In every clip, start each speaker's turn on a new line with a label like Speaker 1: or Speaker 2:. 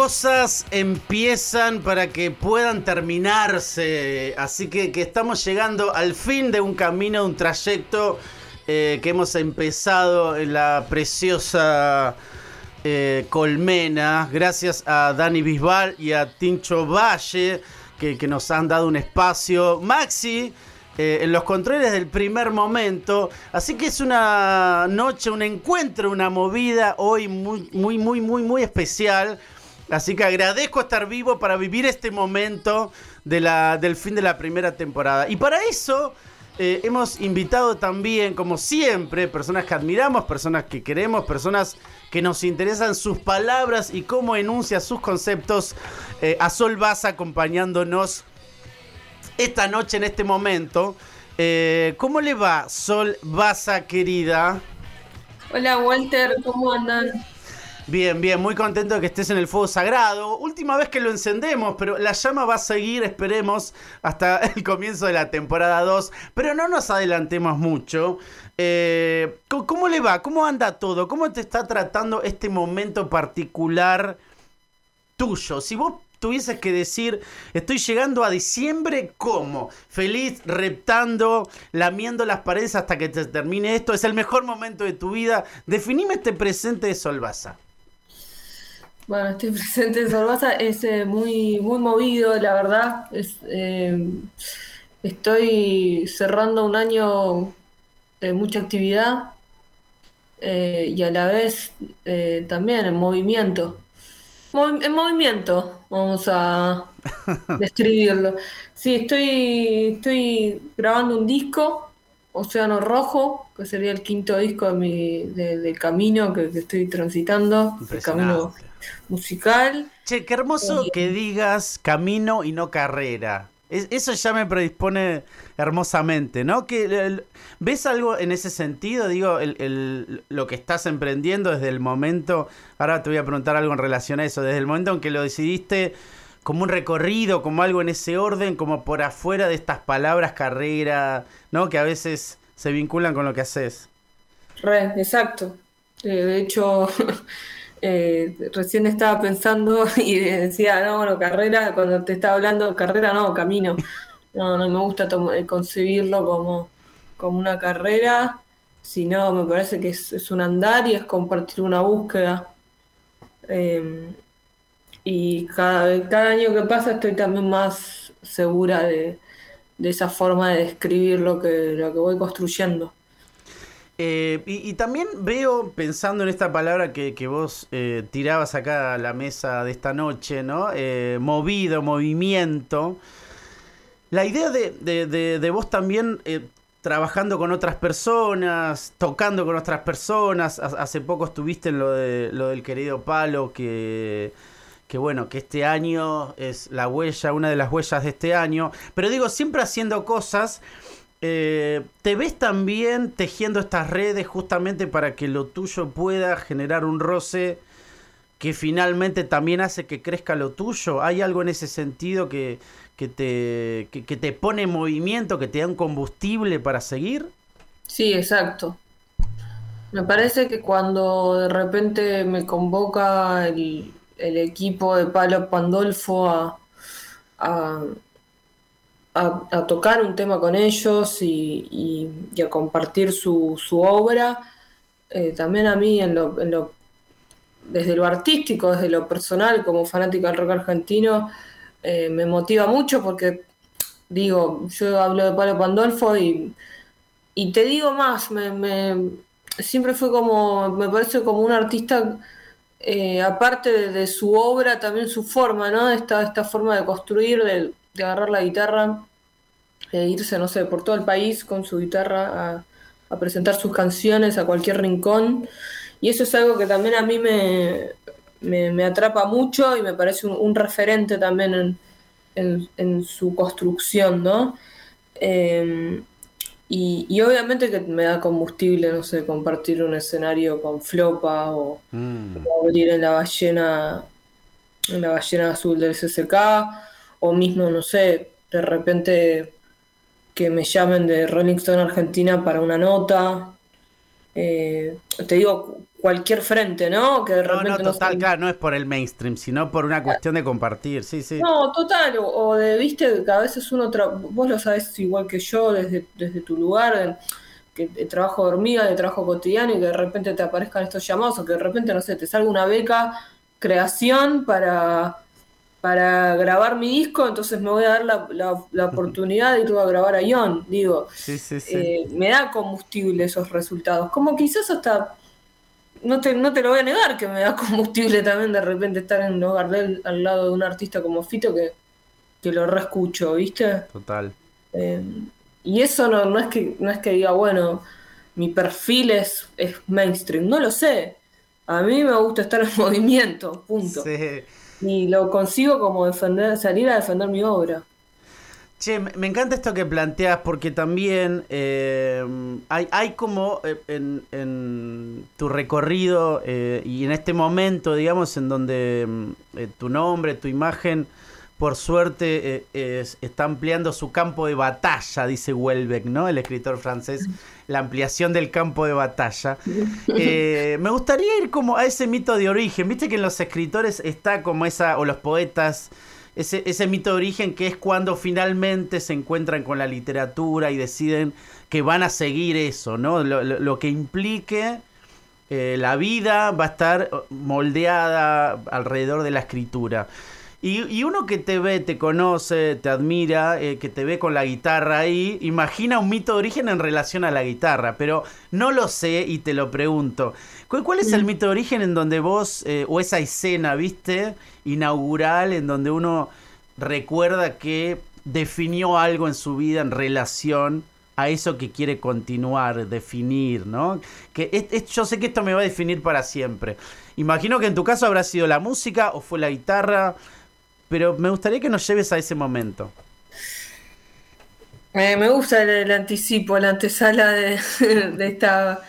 Speaker 1: Cosas empiezan para que puedan terminarse, así que, estamos llegando al fin de un camino, un trayecto eh, que hemos empezado en la preciosa eh, Colmena, gracias a Dani Bisbal y a Tincho Valle, que, que nos han dado un espacio. Maxi, eh, en los controles del primer momento. Así que es una noche, un encuentro, una movida hoy muy, muy, muy, muy, muy especial. Así que agradezco estar vivo para vivir este momento del fin de la primera temporada. Y para eso eh, hemos invitado también, como siempre, personas que admiramos, personas que queremos, personas que nos interesan sus palabras y cómo enuncia sus conceptos. eh, a Sol Baza acompañándonos esta noche, en este momento. Eh, ¿Cómo le va, Sol Baza, querida?
Speaker 2: Hola Walter, ¿cómo andan?
Speaker 1: Bien, bien, muy contento de que estés en el fuego sagrado. Última vez que lo encendemos, pero la llama va a seguir, esperemos, hasta el comienzo de la temporada 2. Pero no nos adelantemos mucho. Eh, ¿cómo, le va? ¿Cómo anda todo? ¿Cómo te está tratando este momento particular tuyo? Si vos tuvieses que decir, estoy llegando a diciembre, ¿cómo? Feliz, reptando, lamiendo las paredes hasta que te termine esto. Es el mejor momento de tu vida. Definime este presente de Solvaza.
Speaker 2: Bueno, estoy presente en Sorbaza, es eh, muy, muy movido, la verdad. Es, eh, estoy cerrando un año de mucha actividad eh, y a la vez también en movimiento. Movi- en movimiento, vamos a describirlo. Sí, estoy, estoy grabando un disco, Océano Rojo, que sería el quinto disco de mi, de- camino que, que estoy transitando, el camino. Musical.
Speaker 1: Che, qué hermoso que digas camino y no carrera. Es- eso ya me predispone hermosamente, ¿no? Que el- ¿Ves algo en ese sentido? Digo, el- el- lo que estás emprendiendo desde el momento, ahora te voy a preguntar algo en relación a eso, desde el momento en que lo decidiste como un recorrido, como algo en ese orden, como por afuera de estas palabras carrera, ¿no? Que a veces se vinculan con lo que haces.
Speaker 2: Re, exacto. Eh, de hecho, eh, recién estaba pensando y decía, no, bueno, carrera, cuando te estaba hablando, carrera no, camino. No, no me gusta eh, concebirlo como, como una carrera, sino me parece que es, un andar y es compartir una búsqueda. Eh, y cada, cada año que pasa estoy también más segura de, de esa forma de describir lo que, lo que voy construyendo.
Speaker 1: Eh, y, también veo, pensando en esta palabra que, que vos eh, tirabas acá a la mesa de esta noche, ¿no? Eh, movido, movimiento. La idea de, de- de- de vos también eh, trabajando con otras personas, tocando con otras personas. Ha- Hace poco estuviste en lo, de, lo del querido Palo, que, que bueno, que este año es la huella, una de las huellas de este año. Pero digo, siempre haciendo cosas. Eh, ¿Te ves también tejiendo estas redes justamente para que lo tuyo pueda generar un roce que finalmente también hace que crezca lo tuyo? ¿Hay algo en ese sentido que, que te, que, te pone en movimiento, que te da un combustible para seguir?
Speaker 2: Sí, exacto. Me parece que cuando de repente me convoca el, el equipo de Palo Pandolfo a, a, a- a tocar un tema con ellos y, y- a compartir su, su obra, eh, también a mí en lo, en lo- desde lo artístico, desde lo personal, como fanática del rock argentino, eh, me motiva mucho porque, digo, yo hablo de Palo Pandolfo y y te digo más, me, me- siempre fue como, me parece como un artista, eh, aparte de, de su obra, también su forma, ¿no? Esta, esta forma de construir, de, de agarrar la guitarra, e irse, no sé, por todo el país con su guitarra a, a presentar sus canciones a cualquier rincón. Y eso es algo que también a mí me, me, atrapa mucho y me parece un, referente también en, su construcción, ¿no? Em, y, obviamente que me da combustible, no sé, compartir un escenario con Flopa o, mm. abrir en la ballena, en la ballena azul del CCK, o mismo, no sé, de repente que me llamen de Rolling Stone Argentina para una nota. Eh, te digo, cualquier frente, ¿no?
Speaker 1: Que de no, no, total, claro, no es por el mainstream, sino por una cuestión de compartir, sí, sí.
Speaker 2: No, total, o, de, viste, que a veces uno, vos lo sabes igual que yo, desde, desde tu lugar, que de trabajo de hormiga, de trabajo cotidiano, y que de repente te aparezcan estos llamados, o que de repente, no sé, te salga una beca, creación para para grabar mi disco, entonces me voy a dar la, la, oportunidad de ir a grabar a Ion, digo. Eh, me da combustible esos resultados. Como quizás hasta, no te, no te lo voy a negar, que me da combustible también de repente estar en un Gardel al lado de un artista como Fito que, que lo reescucho, ¿viste?
Speaker 1: Total.
Speaker 2: Eh, y eso no, no, es que, no es que diga, bueno, mi perfil es, es mainstream, no lo sé. A mí me gusta estar en movimiento, punto. Sí. Y lo consigo como defender, salir a defender mi obra.
Speaker 1: Che, me encanta esto que planteas porque también eh, hay, hay como eh, en, tu recorrido eh, y en este momento, digamos, en donde tu nombre, tu imagen por suerte está ampliando su campo de batalla, dice Welbeck, ¿no? El escritor francés, la ampliación del campo de batalla. Eh, me gustaría ir como a ese mito de origen, viste que en los escritores está como esa, o los poetas, ese, ese mito de origen que es cuando finalmente se encuentran con la literatura y deciden que van a seguir eso, ¿no? Lo, que implique... Eh, la vida va a estar moldeada alrededor de la escritura. Y, uno que te ve, te conoce, te admira, eh, que te ve con la guitarra ahí, imagina un mito de origen en relación a la guitarra, pero no lo sé y te lo pregunto. ¿Cuál, es el mm. mito de origen en donde vos, eh, o esa escena, viste, inaugural, en donde uno recuerda que definió algo en su vida en relación a eso que quiere continuar, definir, ¿no? Que yo sé que esto me va a definir para siempre. Imagino que en tu caso habrá sido la música o fue la guitarra pero me gustaría que nos lleves a ese momento.
Speaker 2: me gusta el, anticipo, la antesala de, esta,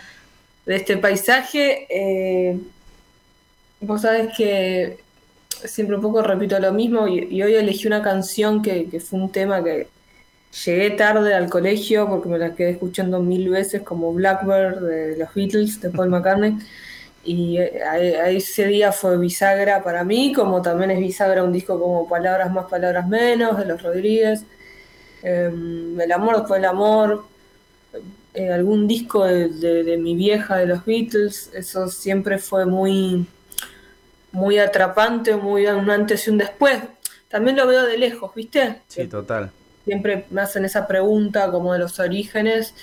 Speaker 2: de este paisaje. Eh, vos sabés que siempre un poco repito lo mismo y, hoy elegí una canción que, que, fue un tema que llegué tarde al colegio porque me la quedé escuchando mil veces como Blackbird de los Beatles, de Paul McCartney. Y eh, ese día fue bisagra para mí, como también es bisagra un disco como Palabras más, Palabras menos, de los Rodríguez. Em, el amor después del amor. Eh, algún disco de, mi vieja, de los Beatles. Eso siempre fue muy, muy atrapante, muy un antes y un después. También lo veo de lejos, ¿viste?
Speaker 1: Sí, total.
Speaker 2: Siempre me hacen esa pregunta como de los orígenes.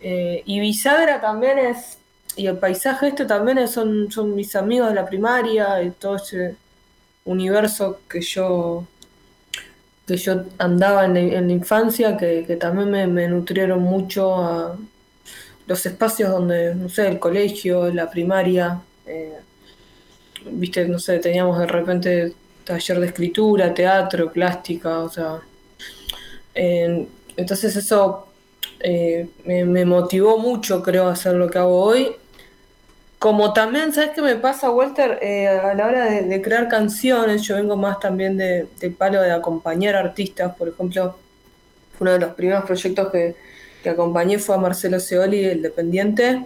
Speaker 2: Eh, y bisagra también es y el paisaje este también son, son mis amigos de la primaria y todo ese universo que yo que yo andaba en, la infancia que, también me, nutrieron mucho a los espacios donde, no sé, el colegio, la primaria, eh, viste, no sé, teníamos de repente taller de escritura, teatro, plástica, o sea, entonces eso eh, me, motivó mucho, creo, a hacer lo que hago hoy como también, ¿sabes qué me pasa, Walter? Eh, a la hora de, crear canciones, yo vengo más también de, del palo de acompañar artistas. Por ejemplo, uno de los primeros proyectos que, acompañé fue a Marcelo Seoli, el Dependiente.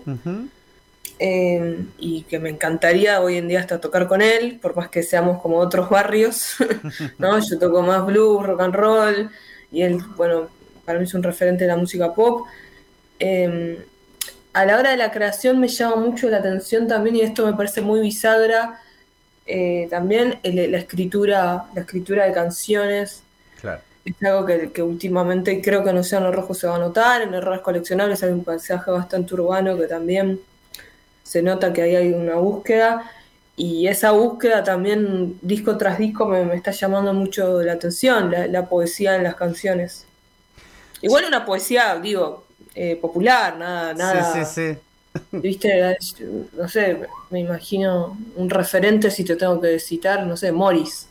Speaker 2: Eh, y que me encantaría hoy en día hasta tocar con él, por más que seamos como otros barrios, ¿no? Yo toco más blues, rock and roll, y él, bueno, para mí es un referente de la música pop. Eh, a la hora de la creación me llama mucho la atención también, y esto me parece muy bisagra, eh, también la escritura, la escritura de canciones. Claro. Es algo que, últimamente creo que en Océano Rojo se va a notar, en Errores Coleccionables hay un paisaje bastante urbano que también se nota que ahí hay una búsqueda. Y esa búsqueda también, disco tras disco, me, está llamando mucho la atención, la, la, poesía en las canciones. Igual una poesía, digo, eh, popular, nada, nada. Sí, sí, sí. viste, no sé, me imagino un referente si te tengo que citar, no sé, Morris.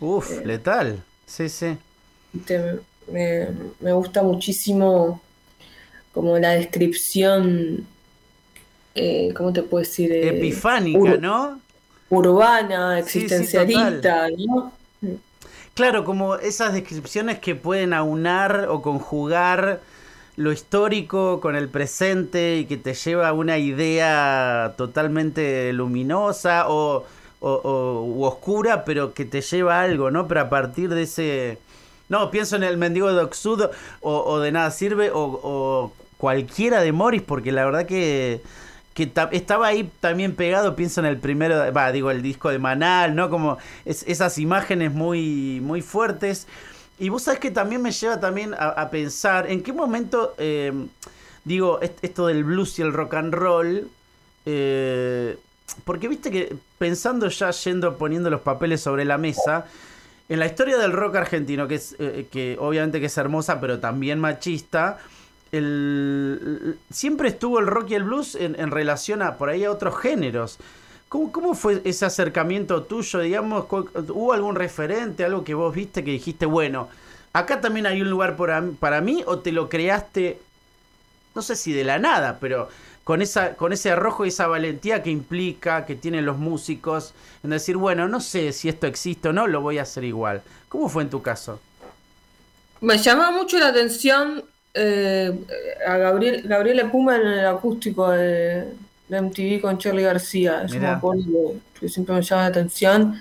Speaker 1: Uf, eh, letal, sí, sí.
Speaker 2: me, me, gusta muchísimo como la descripción, eh, ¿cómo te puedo decir?
Speaker 1: Epifánica, ¿no?
Speaker 2: Urbana, existencialista, ¿no?
Speaker 1: Claro, como esas descripciones que pueden aunar o conjugar lo histórico con el presente y que te lleva a una idea totalmente luminosa o, oscura, pero que te lleva a algo, ¿no? Pero a partir de ese... No, pienso en el mendigo de Oxud o, de nada sirve o, cualquiera de Morris, porque la verdad que que estaba ahí también pegado, pienso en el primero, va, digo, el disco de Manal, ¿no? Como esas imágenes muy, muy fuertes. Y vos sabés que también me lleva también a, pensar en qué momento, eh, digo, esto del blues y el rock and roll, eh, porque viste que pensando ya yendo poniendo los papeles sobre la mesa, en la historia del rock argentino, que es eh, que obviamente que es hermosa, pero también machista, el, siempre estuvo el rock y el blues en, relación a por ahí a otros géneros. ¿Cómo, ¿Cómo, fue ese acercamiento tuyo? Digamos, ¿hubo algún referente, algo que vos viste que dijiste, bueno, acá también hay un lugar para, mí o te lo creaste, no sé si de la nada, pero con, esa, con ese arrojo y esa valentía que implica, que tienen los músicos, en decir, bueno, no sé si esto existe o no, lo voy a hacer igual. ¿Cómo fue en tu caso?
Speaker 2: Me llama mucho la atención eh, a Gabriel, Gabriela Puma en el acústico de, MTV con Charlie García. Es un que, siempre me llama la atención.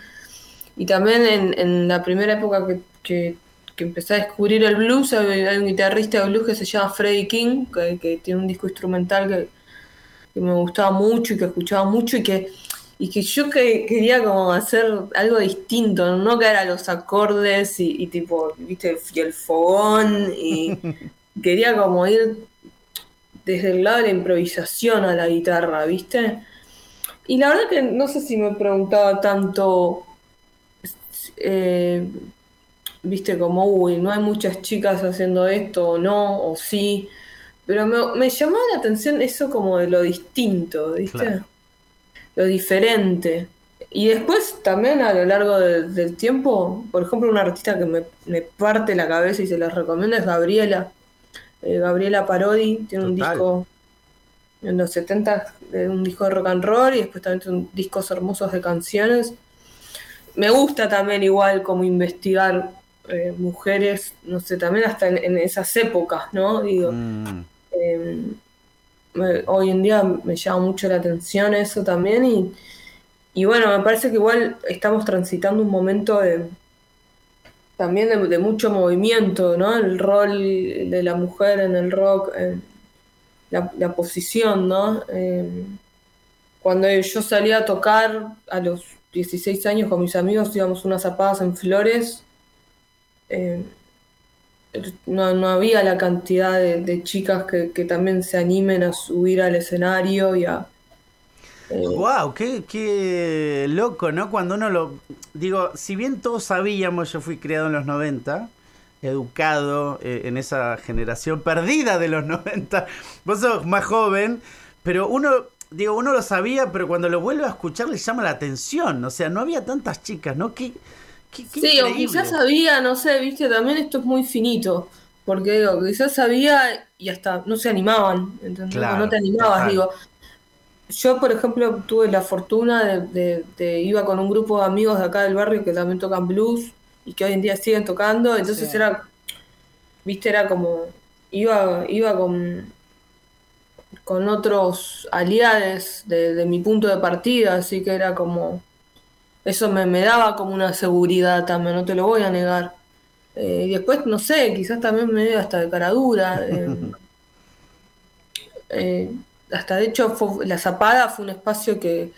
Speaker 2: Y también en, la primera época que, empecé a descubrir el blues, hay, un guitarrista de blues que se llama Freddie King, que, tiene un disco instrumental que, me gustaba mucho y que escuchaba mucho y que y que yo quería como hacer algo distinto, no caer a los acordes y, tipo, viste, y el fogón y, quería como ir desde el lado de la improvisación a la guitarra, ¿viste? Y la verdad que no sé si me preguntaba tanto, eh, viste, como, uy, no hay muchas chicas haciendo esto o no, o sí, pero me, me llamó la atención eso como de lo distinto, ¿viste? Lo diferente. Y después también a lo largo del tiempo, por ejemplo, una artista que me, me parte la cabeza y se la recomiendo es Gabriela eh, Gabriela Parodi tiene un disco en los 70, un disco de rock and roll y después también tiene discos hermosos de canciones. Me gusta también igual como investigar eh, mujeres, no sé, también hasta en, esas épocas, ¿no? Digo, mm. em, hoy en día me llama mucho la atención eso también y, y bueno, me parece que igual estamos transitando un momento de también de, mucho movimiento, ¿no? El rol de la mujer en el rock, la, posición, ¿no? Em, cuando yo salía a tocar a los 16 años con mis amigos, íbamos unas zapadas en flores, em, no, había la cantidad de, chicas que, que, también se animen a subir al escenario y a,
Speaker 1: ¡Wow! Qué, qué, loco, ¿no? Cuando uno lo. Digo, si bien todos sabíamos, yo fui criado en los 90, educado eh, en esa generación perdida de los 90. Vos sos más joven, pero uno. Digo, uno lo sabía, pero cuando lo vuelve a escuchar le llama la atención. O sea, no había tantas chicas, ¿no? Qué,
Speaker 2: sí, o quizás sabía, no sé, viste, también esto es muy finito. Porque digo, quizás sabía y hasta no se animaban, ¿entendés? no te animabas, digo yo, por ejemplo, tuve la fortuna de, de, iba con un grupo de amigos de acá del barrio que también tocan blues y que hoy en día siguen tocando, entonces era, viste, era como, iba, iba con, con otros aliados de, mi punto de partida, así que era como, eso me, me daba como una seguridad también, no te lo voy a negar. Eh, y después, no sé, quizás también me dio hasta de cara dura. Eh, eh, hasta de hecho la zapada fue un espacio que,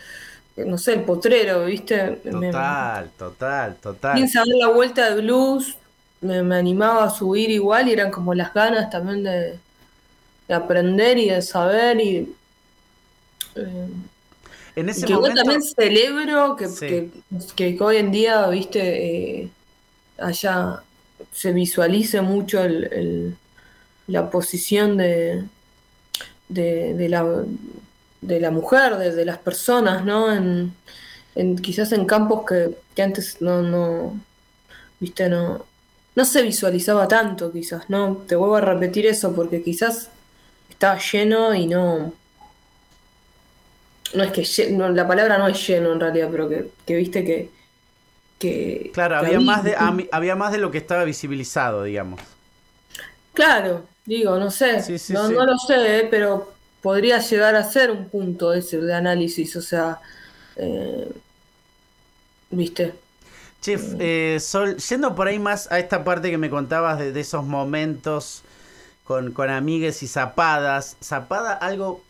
Speaker 2: no sé, el potrero, ¿viste?
Speaker 1: Total, total, total.
Speaker 2: Sin saber la vuelta de blues, me, animaba a subir igual y eran como las ganas también de, aprender y de saber y... Eh, en ese que momento... yo también celebro que, que, hoy en día, viste, eh, allá se visualice mucho el, la posición de, de, la, de la mujer, de, las personas, ¿no? En, quizás en campos que, que antes no, no, viste, no, no se visualizaba tanto, quizás, ¿no? Te vuelvo a repetir eso porque quizás estaba lleno y no. No es que la palabra no es lleno en realidad, pero que, viste que. que
Speaker 1: claro, había, más de, había más de lo que estaba visibilizado, digamos.
Speaker 2: Claro, digo, no sé. no, no, lo sé, pero podría llegar a ser un punto ese de análisis, o sea. Eh, ¿Viste?
Speaker 1: Chef, eh, Sol, yendo por ahí más a esta parte que me contabas de, esos momentos con, con, amigues y zapadas. Zapada, algo,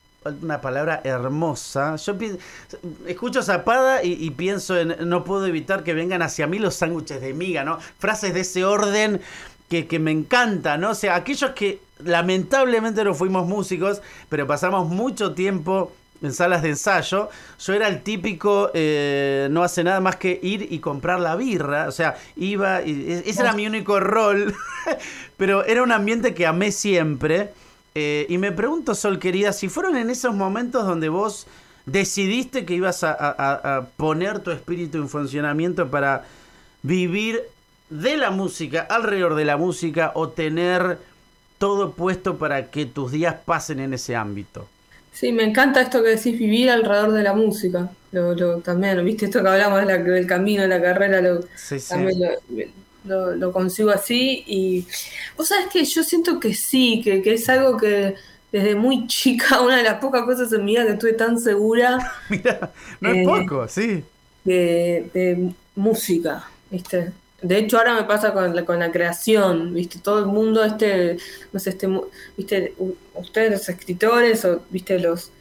Speaker 1: una palabra hermosa. Yo escucho zapada y, pienso en, no puedo evitar que vengan hacia mí los sándwiches de miga, ¿no? Frases de ese orden que, que me encanta, ¿no? O sea, aquellos que lamentablemente no fuimos músicos, pero pasamos mucho tiempo en salas de ensayo, yo era el típico, eh, no hace nada más que ir y comprar la birra, o sea, iba, y, e, ese era mi único rol, pero era un ambiente que amé siempre. Eh, y me pregunto, Sol querida, si fueron en esos momentos donde vos decidiste que ibas a, poner tu espíritu en funcionamiento para vivir de la música, alrededor de la música, o tener todo puesto para que tus días pasen en ese ámbito.
Speaker 2: Sí, me encanta esto que decís, vivir alrededor de la música. Lo, también, viste, esto que hablamos del camino, de la carrera, lo, también lo, consigo así. Y vos sabés que yo siento que sí, que, es algo que desde muy chica, una de las pocas cosas en mi vida que estuve tan segura.
Speaker 1: Mira, no es eh, poco, sí.
Speaker 2: De, de música, ¿viste? De hecho, ahora me pasa con la, con la creación, ¿viste? Todo el mundo, este, no sé, este, ¿viste? Ustedes los escritores o, ¿viste? Los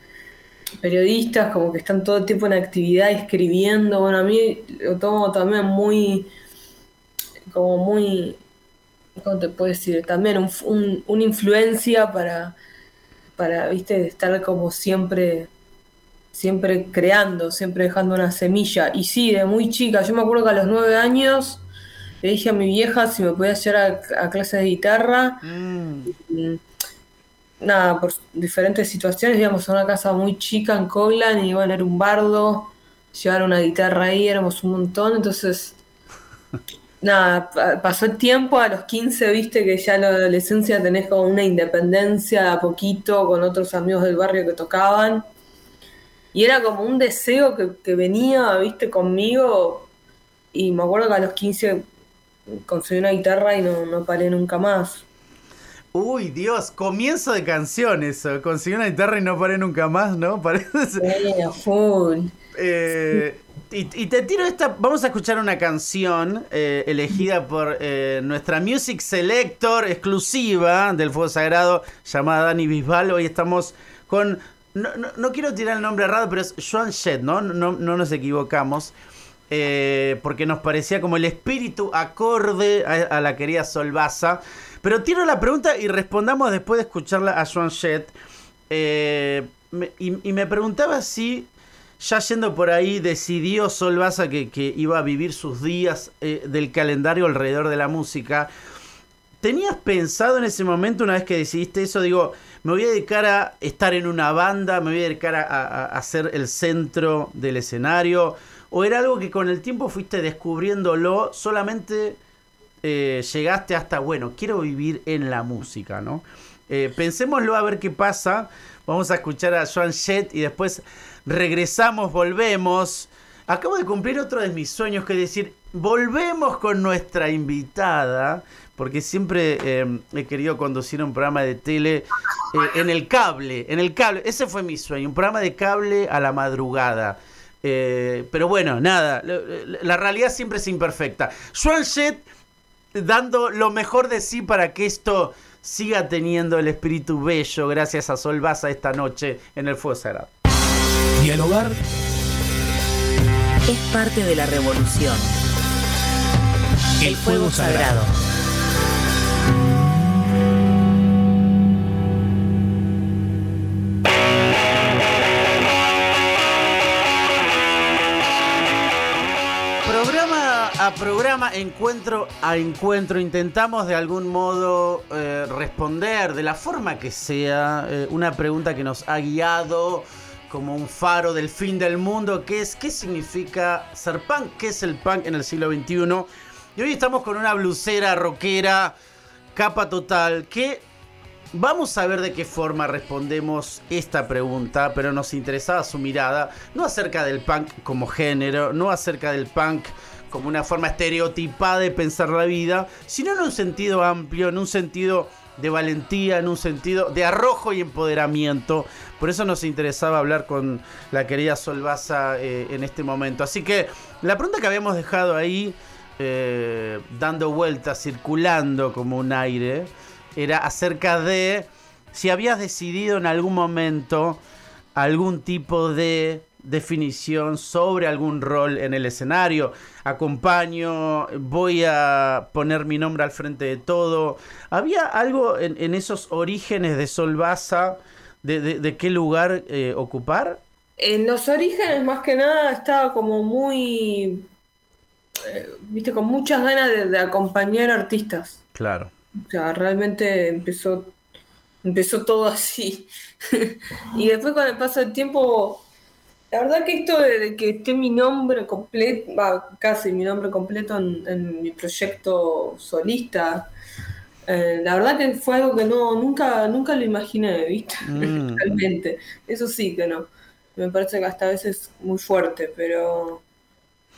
Speaker 2: periodistas, como que están todo el tiempo en actividad escribiendo. Bueno, a mí lo tomo también muy, como muy, ¿cómo te puedo decir? También un, una influencia para, para, ¿viste? Estar como siempre siempre creando, siempre dejando una semilla. Y sí, de muy chica, yo me acuerdo que a los nueve años le dije a mi vieja si me podía llevar a, clases de guitarra. Mm. nada, por diferentes situaciones, íbamos a una casa muy chica en Coglan y bueno, era un bardo, llevar una guitarra ahí, éramos un montón, entonces, nada, pasó el tiempo, a los 15, viste que ya en la adolescencia tenés como una independencia a poquito con otros amigos del barrio que tocaban. Y era como un deseo que, que venía, viste, conmigo. Y me acuerdo que a los 15 conseguí una guitarra y no, no paré nunca más.
Speaker 1: Uy, Dios, comienzo de canción eso. Conseguí una guitarra y no paré nunca más, ¿no? Parece. full. Eh, y, te tiro esta. Vamos a escuchar una canción eh, elegida por eh, nuestra Music Selector exclusiva del Fuego Sagrado llamada Dani Bisbal. Hoy estamos con. No, quiero tirar el nombre errado, pero es Joan Shed, ¿no? No, no nos equivocamos. Eh, porque nos parecía como el espíritu acorde a, la querida Solvaza. Pero tiro la pregunta y respondamos después de escucharla a Joan Jett. Eh, y, me preguntaba si, ya yendo por ahí, decidió Solvaza que, que iba a vivir sus días eh, del calendario alrededor de la música. ¿Tenías pensado en ese momento, una vez que decidiste eso, digo, me voy a dedicar a estar en una banda, me voy a dedicar a, a ser el centro del escenario? ¿O era algo que con el tiempo fuiste descubriéndolo, solamente eh, llegaste hasta, bueno, quiero vivir en la música, ¿no? Eh, pensémoslo a ver qué pasa. Vamos a escuchar a Joan Jett y después regresamos, volvemos. Acabo de cumplir otro de mis sueños, que es decir, volvemos con nuestra invitada, porque siempre eh, he querido conducir un programa de tele en el cable, en el cable. Ese fue mi sueño, un programa de cable a la madrugada. Eh, pero bueno, nada, la realidad siempre es imperfecta. Joan Jett dando lo mejor de sí para que esto siga teniendo el espíritu bello gracias a Sol Baza esta noche en el Fuego Sagrado.
Speaker 3: Dialogar
Speaker 4: es parte de la revolución. El, fuego, sagrado.
Speaker 1: Programa, encuentro a encuentro, intentamos de algún modo eh, responder de la forma que sea eh, una pregunta que nos ha guiado como un faro del fin del mundo, ¿qué es? ¿Qué significa ser punk? ¿Qué es el punk en el siglo XXI? Y hoy estamos con una blusera rockera, capa total, que Vamos a ver de qué forma respondemos esta pregunta, pero nos interesaba su mirada, no acerca del punk como género, no acerca del punk como una forma estereotipada de pensar la vida, sino en un sentido amplio, en un sentido de valentía, en un sentido de arrojo y empoderamiento. Por eso nos interesaba hablar con la querida Solvaza eh, en este momento. Así que la pregunta que habíamos dejado ahí, eh, dando vueltas, circulando como un aire, era acerca de si habías decidido en algún momento algún tipo de definición sobre algún rol en el escenario. Acompaño, voy a poner mi nombre al frente de todo. ¿Había algo en, esos orígenes de Solvaza de, qué lugar eh, ocupar?
Speaker 2: En los orígenes, más que nada, estaba como muy. Eh, viste, con muchas ganas de, de acompañar artistas.
Speaker 1: Claro.
Speaker 2: O sea, realmente empezó, empezó todo así. y después con el paso del tiempo, la verdad que esto de, que esté mi nombre completo, casi mi nombre completo en, mi proyecto solista, eh, la verdad que fue algo que no, nunca, nunca lo imaginé, ¿viste? Mm. Realmente. Eso sí que no. Me parece que hasta a veces muy fuerte, pero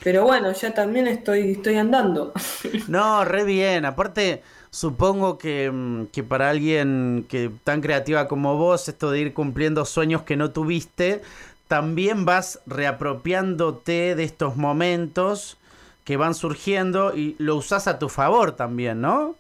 Speaker 2: pero bueno, ya también estoy, estoy andando.
Speaker 1: No, re bien. Aparte, Supongo mm, que, para alguien que tan creativa como vos, esto de ir cumpliendo sueños que no tuviste, también vas reapropiándote de estos momentos que van surgiendo y lo usás a tu favor también, ¿no?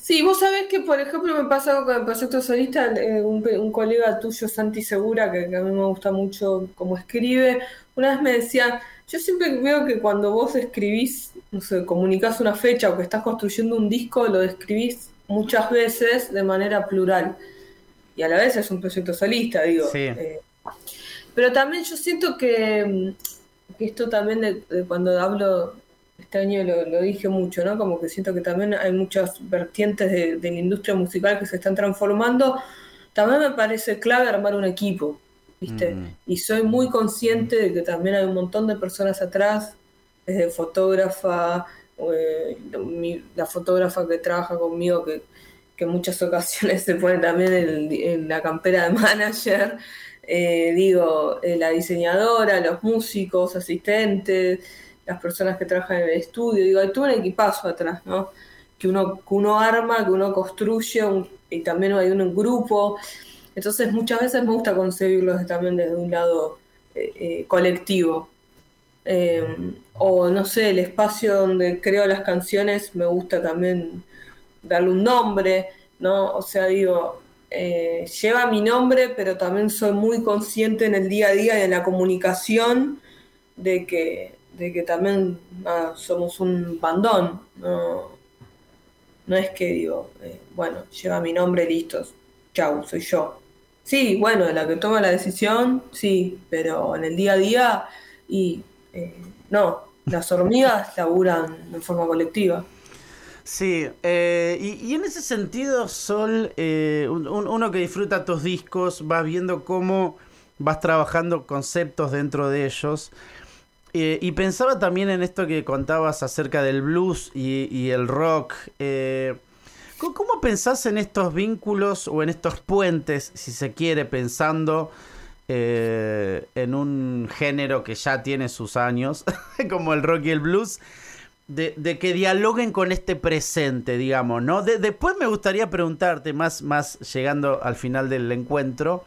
Speaker 2: Sí, vos sabés que, por ejemplo, me pasa con el proyecto solista, eh, un, colega tuyo, Santi Segura, que, que, a mí me gusta mucho cómo escribe, una vez me decía, yo siempre veo que cuando vos escribís, no sé, comunicás una fecha o que estás construyendo un disco, lo describís muchas veces de manera plural. Y a la vez es un proyecto solista, digo. Eh, pero también yo siento que, esto también de, cuando hablo, este año lo, dije mucho, ¿no? Como que siento que también hay muchas vertientes de, de la industria musical que se están transformando. También me parece clave armar un equipo. Mm. Y soy muy consciente de que también hay un montón de personas atrás, desde fotógrafa, eh, la fotógrafa que trabaja conmigo, que, en muchas ocasiones se pone también en, la campera de manager, eh, digo, eh, la diseñadora, los músicos, asistentes, las personas que trabajan en el estudio, digo, hay todo un equipazo atrás, ¿no? Que uno, que uno arma, que uno construye, y también hay un grupo. Entonces muchas veces me gusta concebirlo también desde un lado eh, eh, colectivo. Eh, o no sé, el espacio donde creo las canciones me gusta también darle un nombre, ¿no? O sea, digo, lleva mi nombre, pero también soy muy consciente en el día a día y en la comunicación de que, de que también somos un bandón, ¿no? No es que digo, bueno, lleva mi nombre, listos, chau, soy yo. Sí, bueno, la que toma la decisión, sí, pero en el día a día, y eh, no, las hormigas laburan de forma colectiva.
Speaker 1: Sí, eh, y, en ese sentido, Sol, eh, uno que disfruta tus discos, vas viendo cómo vas trabajando conceptos dentro de ellos. y pensaba también en esto que contabas acerca del blues y, y el rock. ¿Cómo pensás en estos vínculos o en estos puentes, si se quiere, pensando eh, en un género que ya tiene sus años, como el rock y el blues? De, que dialoguen con este presente, digamos, ¿no? después me gustaría preguntarte, más, más llegando al final del encuentro,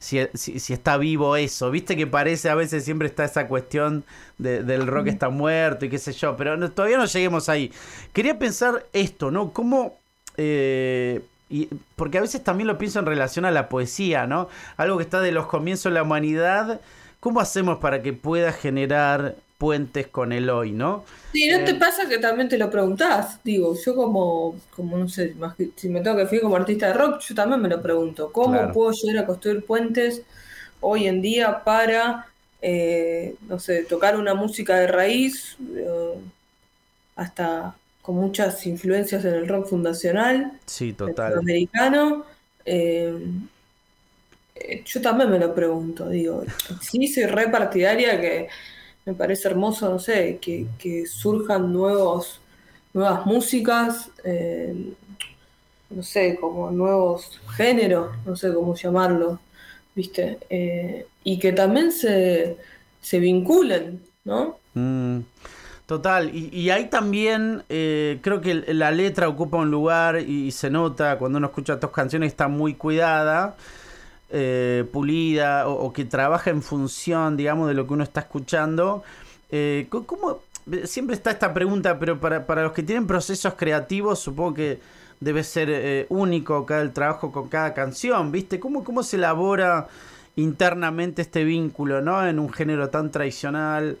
Speaker 1: si, está vivo eso. Viste que parece, a veces siempre está esa cuestión del rock está muerto y qué sé yo, pero todavía no lleguemos ahí. Quería pensar esto, ¿no? ¿Cómo... Eh, y, porque a veces también lo pienso en relación a la poesía, ¿no? Algo que está de los comienzos de la humanidad. ¿Cómo hacemos para que pueda generar puentes con el hoy, ¿no?
Speaker 2: Sí, ¿no te eh, pasa que también te lo preguntás? Digo, yo como, como no sé, si me tengo que fui como artista de rock, yo también me lo pregunto. ¿Cómo puedo llegar a construir puentes hoy en día para, eh, no sé, tocar una música de raíz, eh, hasta con muchas influencias en el rock fundacional,
Speaker 1: sí, total.
Speaker 2: americano, yo también me lo pregunto, digo, sí soy repartidaria que me parece hermoso, no sé, que, surjan nuevos, nuevas músicas, eh, no sé, como nuevos géneros, no sé cómo llamarlo, ¿viste? Eh, y que también se, se vinculen, ¿no?
Speaker 1: Mm, total, y, y ahí también creo que la letra ocupa un lugar y, se nota cuando uno escucha estas canciones está muy cuidada. Eh, pulida o, que trabaja en función, digamos, de lo que uno está escuchando. Eh, ¿cómo, siempre está esta pregunta, pero para, para, los que tienen procesos creativos, supongo que debe ser eh, único cada el trabajo con cada canción, ¿viste? ¿Cómo, ¿Cómo se elabora internamente este vínculo, ¿no? En un género tan tradicional,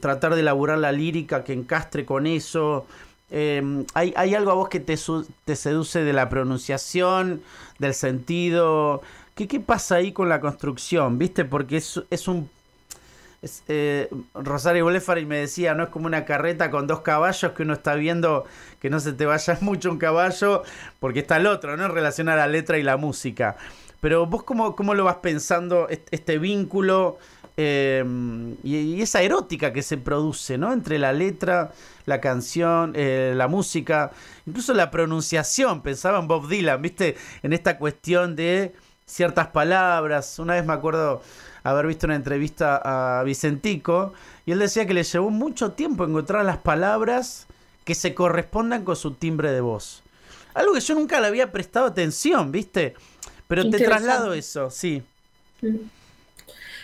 Speaker 1: tratar de elaborar la lírica que encastre con eso. ¿hay, ¿hay, algo a vos que te, te, seduce de la pronunciación, del sentido? ¿Qué, ¿Qué, pasa ahí con la construcción? ¿Viste? Porque es, es un... eh, Rosario Bolefari me decía, no es como una carreta con dos caballos que uno está viendo que no se te vaya mucho un caballo porque está el otro, ¿no? A la letra y la música. Pero vos cómo, cómo lo vas pensando, este vínculo Em, y, esa erótica que se produce, ¿no? Entre la letra, la canción, eh, la música, incluso la pronunciación, pensaba en Bob Dylan, ¿viste? En esta cuestión de ciertas palabras. Una vez me acuerdo haber visto una entrevista a Vicentico y él decía que le llevó mucho tiempo encontrar las palabras que se correspondan con su timbre de voz. Algo que yo nunca le había prestado atención, ¿viste? Pero te traslado eso, sí.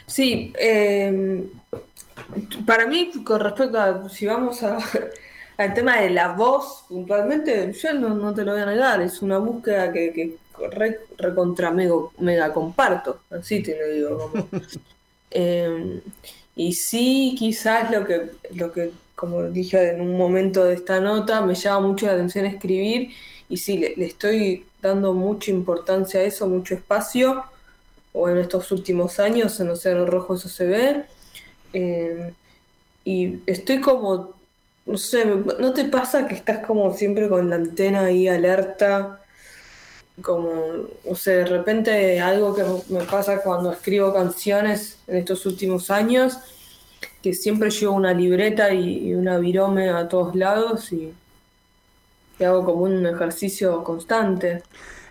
Speaker 2: Sí, eh, para mí, con respecto a, si vamos a, al tema de la voz, puntualmente, yo no, te lo voy a negar, es una búsqueda que, que recontra mega, comparto, así te lo digo. Eh, y sí, quizás lo que, lo que, como dije en un momento de esta nota, me llama mucho la atención escribir y sí, le estoy dando mucha importancia a eso, mucho espacio o en estos últimos años en Océano Rojo eso se ve. Eh, y estoy como, no sé, ¿no te pasa que estás como siempre con la antena ahí alerta? Como, o sea, de repente algo que me pasa cuando escribo canciones en estos últimos años, que siempre llevo una libreta y, una virome a todos lados y, y hago como un ejercicio constante.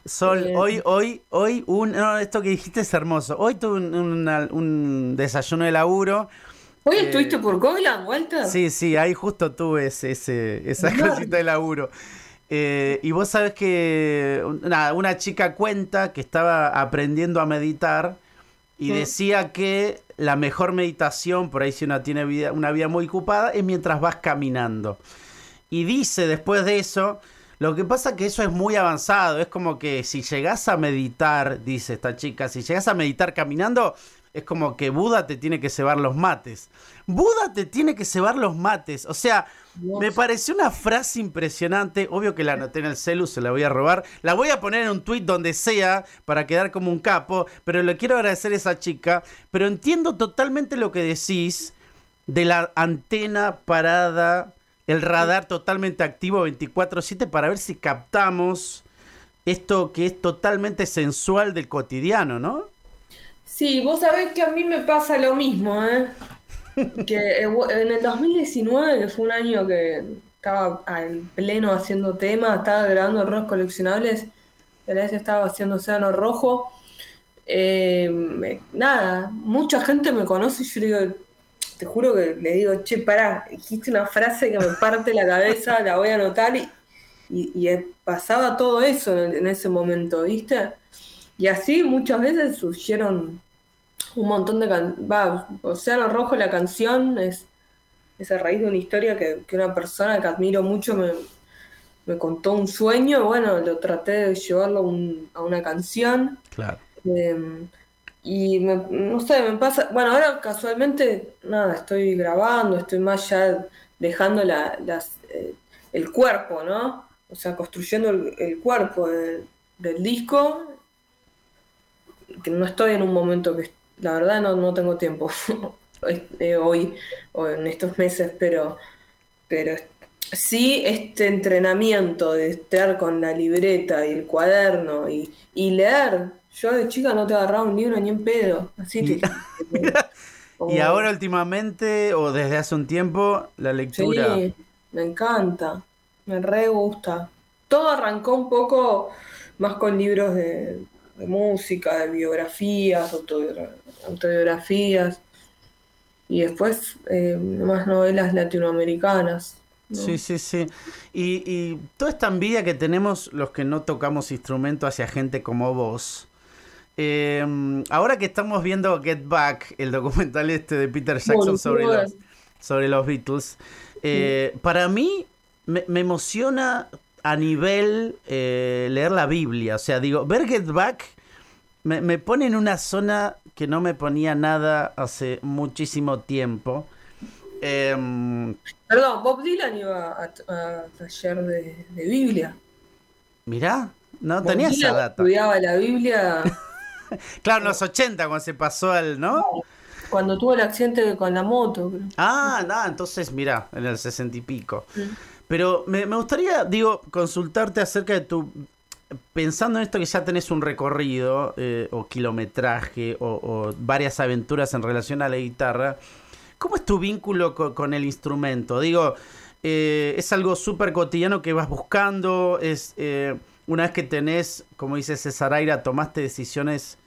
Speaker 1: Sol, hoy, hoy, hoy, un, no, esto que dijiste es hermoso. Hoy tuve un, desayuno de laburo.
Speaker 2: ¿Hoy eh, estuviste por Coglan, vuelta?
Speaker 1: Sí, sí, ahí justo tuve ese, esa cosita de laburo. Eh, y vos sabes que una chica cuenta que estaba aprendiendo a meditar y decía que la mejor meditación, por ahí si una tiene vida, una vida muy ocupada, es mientras vas caminando. Y dice después de eso lo que pasa que eso es muy avanzado, es como que si llegas a meditar, dice esta chica, si llegas a meditar caminando, es como que Buda te tiene que cebar los mates. Buda te tiene que cebar los mates. O sea, me pareció una frase impresionante. Obvio que la anoté en el celu, se la voy a robar. La voy a poner en un tweet donde sea para quedar como un capo. Pero le quiero agradecer a esa chica. Pero entiendo totalmente lo que decís de la antena parada el radar totalmente activo 24/7 para ver si captamos esto que es totalmente sensual del cotidiano, ¿no?
Speaker 2: Sí, vos sabés que a mí me pasa lo mismo, ¿eh? que en el 2019, que fue un año que estaba en pleno haciendo temas, estaba grabando errores coleccionables, vez estaba haciendo Océano Rojo. Eh, nada, mucha gente me conoce y yo digo, te juro que le digo, che, pará, dijiste una frase que me parte la cabeza, la voy a anotar y, y, pasaba todo eso en, ese momento, ¿viste? Y así muchas veces surgieron un montón de... Va, Océano Rojo, la canción, es, es a raíz de una historia que, una persona que admiro mucho me, me contó un sueño, bueno, lo traté de llevarlo a una canción.
Speaker 1: Claro.
Speaker 2: Em, y no sé, me pasa, bueno, ahora casualmente, nada, estoy grabando, estoy más ya dejando la, las, eh, el cuerpo, ¿no? O sea, construyendo el, cuerpo del disco, que no estoy en un momento que, la verdad, no, no tengo tiempo eh, hoy o en estos meses, pero, pero sí, este entrenamiento de estar con la libreta y el cuaderno y, leer. Yo de chica no te agarraba un libro ni en pedo. Así te.
Speaker 1: Y ahora últimamente, o desde hace un tiempo, la lectura.
Speaker 2: Sí, me encanta. Me re gusta. Todo arrancó un poco más con libros de, música, de biografías, autobiografías. Y después eh, más novelas latinoamericanas.
Speaker 1: Sí, sí, sí. Y, y, toda esta envidia que tenemos los que no tocamos instrumento hacia gente como vos. Em, ahora que estamos viendo Get Back, el documental este de Peter Jackson sobre, los, sobre los Beatles, eh, para mí me, emociona a nivel eh, leer la Biblia. O sea, digo, ver Get Back me, me pone en una zona que no me ponía nada hace muchísimo tiempo.
Speaker 2: Em, Perdón, Bob Dylan iba a, taller de, Biblia.
Speaker 1: Mirá, no tenía esa data.
Speaker 2: Estudiaba la Biblia.
Speaker 1: claro, en los 80 cuando se pasó al, ¿no?
Speaker 2: Cuando tuvo el accidente con la moto.
Speaker 1: Ah, nada, entonces mirá, en el 60 y pico. Pero me, gustaría, digo, consultarte acerca de tu pensando en esto que ya tenés un recorrido eh, o kilometraje o, varias aventuras en relación a la guitarra, ¿Cómo es tu vínculo con, el instrumento? Digo, eh, es algo súper cotidiano que vas buscando, es eh, una vez que tenés, como dice César Aira, tomaste decisiones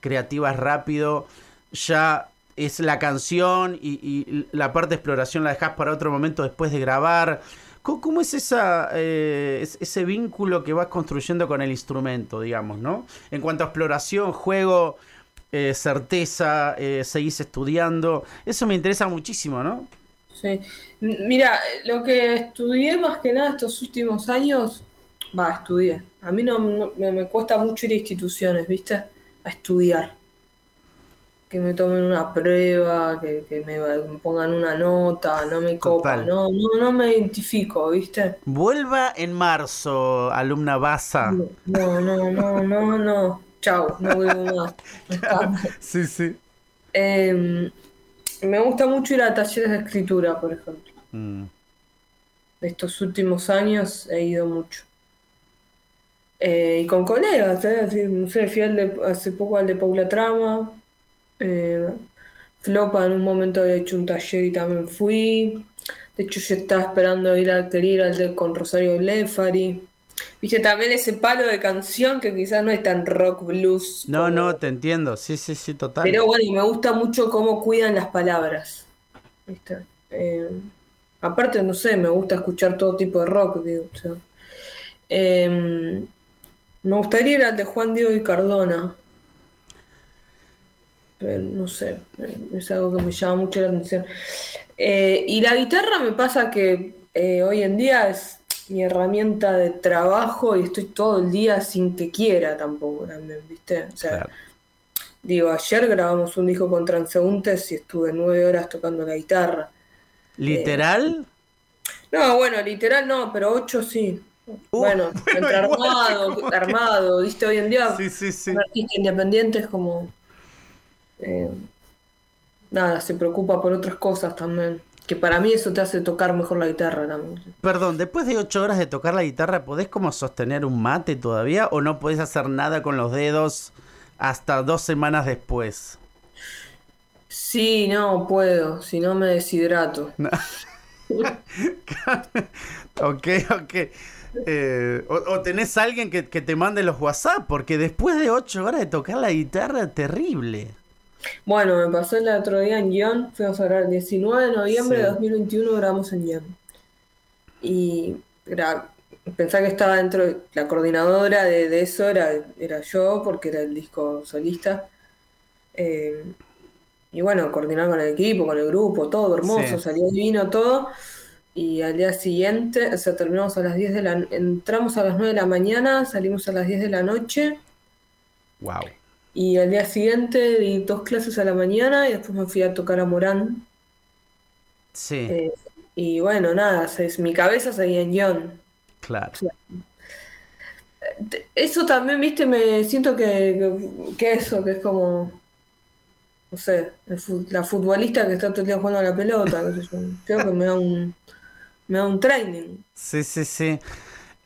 Speaker 1: creativas rápido, ya es la canción y, la parte de exploración la dejas para otro momento después de grabar. ¿Cómo, es eh, ese vínculo que vas construyendo con el instrumento, digamos, ¿no? En cuanto a exploración, juego, eh, certeza, eh, seguís estudiando. Eso me interesa muchísimo, ¿no?
Speaker 2: Sí. Mira, lo que estudié más que nada estos últimos años, va, estudié. A mí no, me, cuesta mucho ir a instituciones, ¿viste? A estudiar. Que me tomen una prueba, que, me, pongan una nota, no me copa, no, no, no me identifico, ¿viste?
Speaker 1: Vuelva en marzo, alumna Baza.
Speaker 2: No, no, no, no, no chau, no vuelvo más.
Speaker 1: sí, sí.
Speaker 2: Em, me gusta mucho ir a talleres de escritura, por ejemplo. Mm. Estos últimos años he ido mucho. Eh, y con colegas, ¿eh? no sé, fui hace poco al de Paula Trama. Eh, Flopa en un momento había hecho un taller y también fui. De hecho, yo estaba esperando ir a querer al de con Rosario Lefari. Viste, también ese palo de canción que quizás no es tan rock blues.
Speaker 1: No, no, te entiendo, sí, sí, sí, total.
Speaker 2: Pero bueno, me gusta mucho cómo cuidan las palabras. ¿Viste? Eh, aparte, no sé, me gusta escuchar todo tipo de rock, digo. Em, me gustaría ir al de Juan Diego y Cardona. Pero no sé, es algo que me llama mucho la atención. Eh, y la guitarra me pasa que eh, hoy en día es mi herramienta de trabajo y estoy todo el día sin que quiera tampoco también, ¿viste? O sea, digo, ayer grabamos un disco con transeúntes y estuve nueve horas tocando la guitarra.
Speaker 1: ¿Literal?
Speaker 2: Eh, no, bueno, literal no, pero ocho sí. Uh, bueno, entre armado, armado, ¿viste? Hoy en día,
Speaker 1: sí, sí, sí.
Speaker 2: un artista independiente es como. Eh, nada, se preocupa por otras cosas también. Que para mí eso te hace tocar mejor la guitarra también.
Speaker 1: Perdón, después de ocho horas de tocar la guitarra, ¿podés como sostener un mate todavía o no podés hacer nada con los dedos hasta dos semanas después?
Speaker 2: Sí, no puedo, si no me deshidrato.
Speaker 1: ok, ok. Eh, o, tenés alguien que, que, te mande los WhatsApp, porque después de ocho horas de tocar la guitarra, terrible.
Speaker 2: Bueno, me pasó el otro día en Guión, fuimos a grabar el 19 de noviembre de 2021, grabamos en Guión. Y era, pensaba que estaba dentro, de, la coordinadora de, eso era, era yo, porque era el disco solista. Eh, y bueno, coordinar con el equipo, con el grupo, todo hermoso, salió divino todo. Y al día siguiente, o sea, terminamos a las 10 de la entramos a las 9 de la mañana, salimos a las 10 de la noche.
Speaker 1: Wow.
Speaker 2: Y al día siguiente di dos clases a la mañana y después me fui a tocar a Morán.
Speaker 1: Sí.
Speaker 2: Eh, y bueno, nada, mi cabeza seguía en guion.
Speaker 1: Claro.
Speaker 2: Eso también, viste, me siento que, que, eso, que es como, no sé, la futbolista que está todo el día jugando a la pelota, Creo que me da un, me da un training.
Speaker 1: Sí, sí, sí.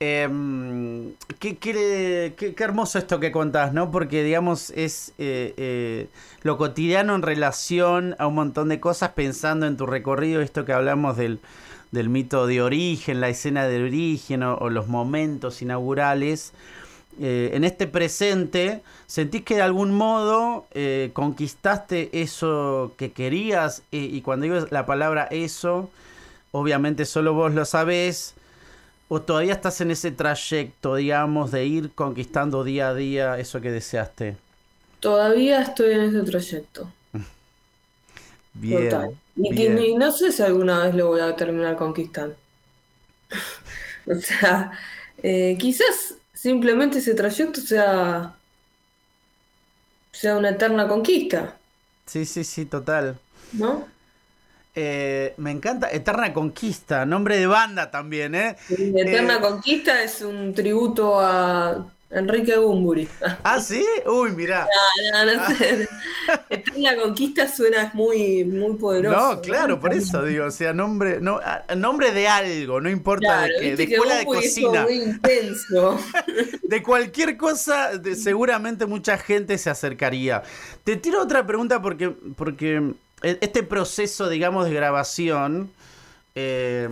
Speaker 1: Em, qué, qué, qué, hermoso esto que contás, ¿no? Porque, digamos, es eh, eh, lo cotidiano en relación a un montón de cosas, pensando en tu recorrido, esto que hablamos del, del mito de origen, la escena de origen o, los momentos inaugurales. Eh, en este presente, ¿sentís que de algún modo conquistaste eso que querías? y cuando digo la palabra eso, obviamente solo vos lo sabés ¿O todavía estás en ese trayecto, digamos, de ir conquistando día a día eso que deseaste?
Speaker 2: Todavía estoy en ese trayecto.
Speaker 1: bien,
Speaker 2: Y, no sé si alguna vez lo voy a terminar conquistando. o sea, eh, quizás simplemente ese trayecto sea, sea una eterna conquista.
Speaker 1: Sí, sí, sí, total.
Speaker 2: ¿No?
Speaker 1: Eh, me encanta Eterna Conquista, nombre de banda también, ¿eh?
Speaker 2: Eterna eh, Conquista es un tributo a Enrique Bumburi.
Speaker 1: ¿Ah, sí? Uy, mirá.
Speaker 2: Eterna Conquista suena muy, muy poderoso.
Speaker 1: No, claro, por eso digo, o sea, nombre, no, nombre de algo, no importa de qué, de escuela de cocina.
Speaker 2: Muy intenso.
Speaker 1: de cualquier cosa, seguramente mucha gente se acercaría. Te tiro otra pregunta porque, porque este proceso, digamos, de grabación, eh,